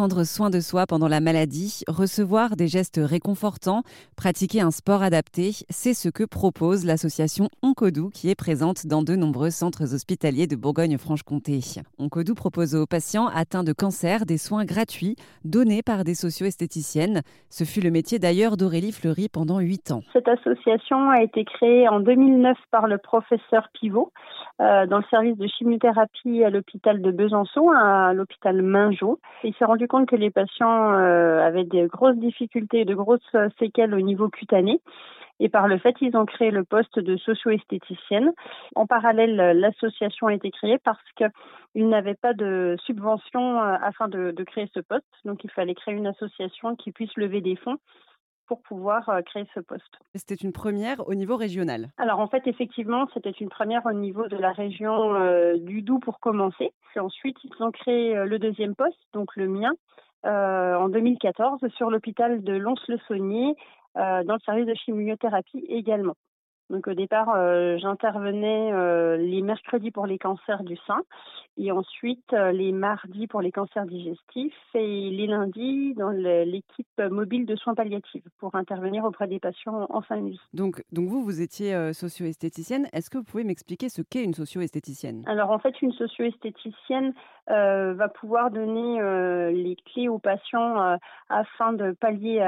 prendre soin de soi pendant la maladie, recevoir des gestes réconfortants, pratiquer un sport adapté, c'est ce que propose l'association Oncodou qui est présente dans de nombreux centres hospitaliers de Bourgogne-Franche-Comté. Oncodou propose aux patients atteints de cancer des soins gratuits donnés par des socio-esthéticiennes. Ce fut le métier d'ailleurs d'Aurélie Fleury pendant huit ans. Cette association a été créée en 2009 par le professeur Pivot euh, dans le service de chimiothérapie à l'hôpital de Besançon, à l'hôpital Mingeot. Il s'est rendu compte que les patients euh, avaient des grosses difficultés, de grosses séquelles au niveau cutané. Et par le fait, ils ont créé le poste de socio-esthéticienne. En parallèle, l'association a été créée parce qu'ils n'avaient pas de subvention euh, afin de créer ce poste. Donc, il fallait créer une association qui puisse lever des fonds pour pouvoir euh, créer ce poste. C'était une première au niveau régional Alors en fait, effectivement, c'était une première au niveau de la région euh, du Doubs pour commencer. Puis ensuite, ils ont créé euh, le deuxième poste, donc le mien, en 2014 sur l'hôpital de Lons-le-Saunier, dans le service de chimiothérapie également. Donc au départ, euh, j'intervenais euh, les mercredis pour les cancers du sein et ensuite euh, les mardis pour les cancers digestifs et les lundis dans l'équipe mobile de soins palliatifs pour intervenir auprès des patients en fin de vie. Donc, donc vous, vous étiez socio-esthéticienne. Est-ce que vous pouvez m'expliquer ce qu'est une socio-esthéticienne? Alors en fait, une socio-esthéticienne va pouvoir donner les clés aux patients afin de pallier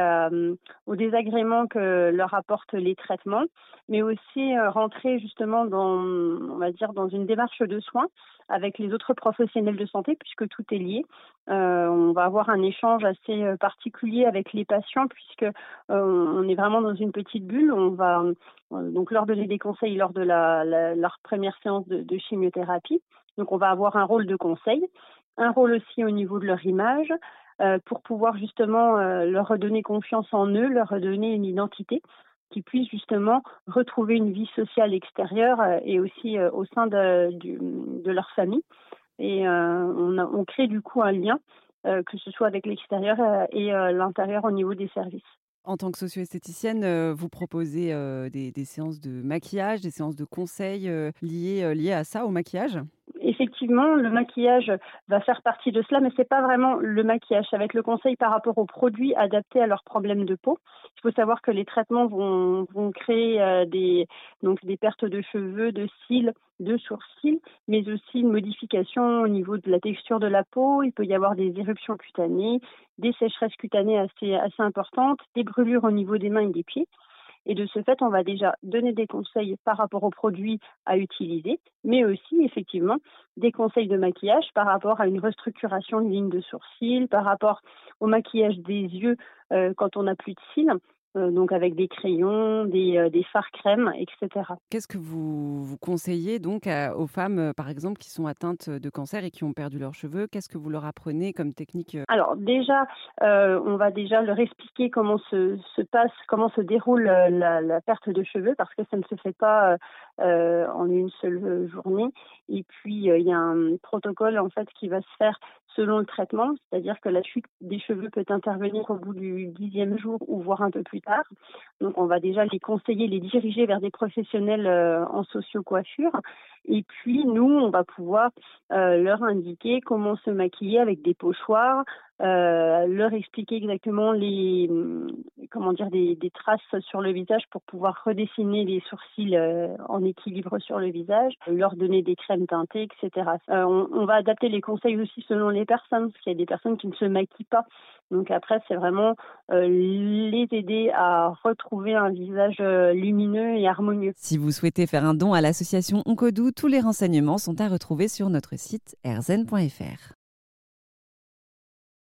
aux désagréments que leur apportent les traitements, mais aussi euh, rentrer justement dans, on va dire, dans une démarche de soins avec les autres professionnels de santé puisque tout est lié. Euh, on va avoir un échange assez euh, particulier avec les patients puisque on est vraiment dans une petite bulle. On va donc leur donner des conseils lors de leur première séance de, de chimiothérapie. Donc on va avoir un rôle de conseil, un rôle aussi au niveau de leur image. pour pouvoir justement leur redonner confiance en eux, leur redonner une identité qui puissent justement retrouver une vie sociale extérieure euh, et aussi euh, au sein de, leur famille. Et euh, on, crée du coup un lien, que ce soit avec l'extérieur et l'intérieur au niveau des services. En tant que socio-esthéticienne, vous proposez des, des, séances de maquillage, des séances de conseils liées, liées à ça, au maquillage? Effectivement, le maquillage va faire partie de cela, mais c'est pas vraiment le maquillage. Ça va être le conseil par rapport aux produits adaptés à leurs problèmes de peau. Il faut savoir que les traitements vont, créer euh, des, pertes de cheveux, de cils, de sourcils, mais aussi une modification au niveau de la texture de la peau. Il peut y avoir des éruptions cutanées, des sécheresses cutanées assez importantes, des brûlures au niveau des mains et des pieds. Et de ce fait, on va déjà donner des conseils par rapport aux produits à utiliser, mais aussi effectivement des conseils de maquillage par rapport à une restructuration de ligne de sourcils, par rapport au maquillage des yeux euh, quand on n'a plus de cils. Euh, donc avec des crayons, des, euh, des fards crèmes, etc. Qu'est-ce que vous, vous conseillez donc aux femmes, euh, par exemple, qui sont atteintes de cancer et qui ont perdu leurs cheveux? Qu'est-ce que vous leur apprenez comme technique Alors déjà, on va déjà leur expliquer comment se, se passe, comment se déroule la, la, perte de cheveux, parce que ça ne se fait pas en une seule journée. Et puis il y a un protocole en fait qui va se faire selon le traitement, c'est-à-dire que la chute des cheveux peut intervenir au bout du dixième jour ou voire un peu plus tard. Donc on va déjà les conseiller, les diriger vers des professionnels euh, en socio-coiffure. Et puis nous, on va pouvoir euh, leur indiquer comment se maquiller avec des pochoirs, euh, leur expliquer exactement les comment dire des, traces sur le visage pour pouvoir redessiner les sourcils en équilibre sur le visage, leur donner des crèmes teintées, etc. On, va adapter les conseils aussi selon les personnes, parce qu'il y a des personnes qui ne se maquillent pas. Donc après, c'est vraiment les aider à retrouver un visage euh, lumineux et harmonieux. Si vous souhaitez faire un don à l'association Oncodou, tous les renseignements sont à retrouver sur notre site erzen.fr.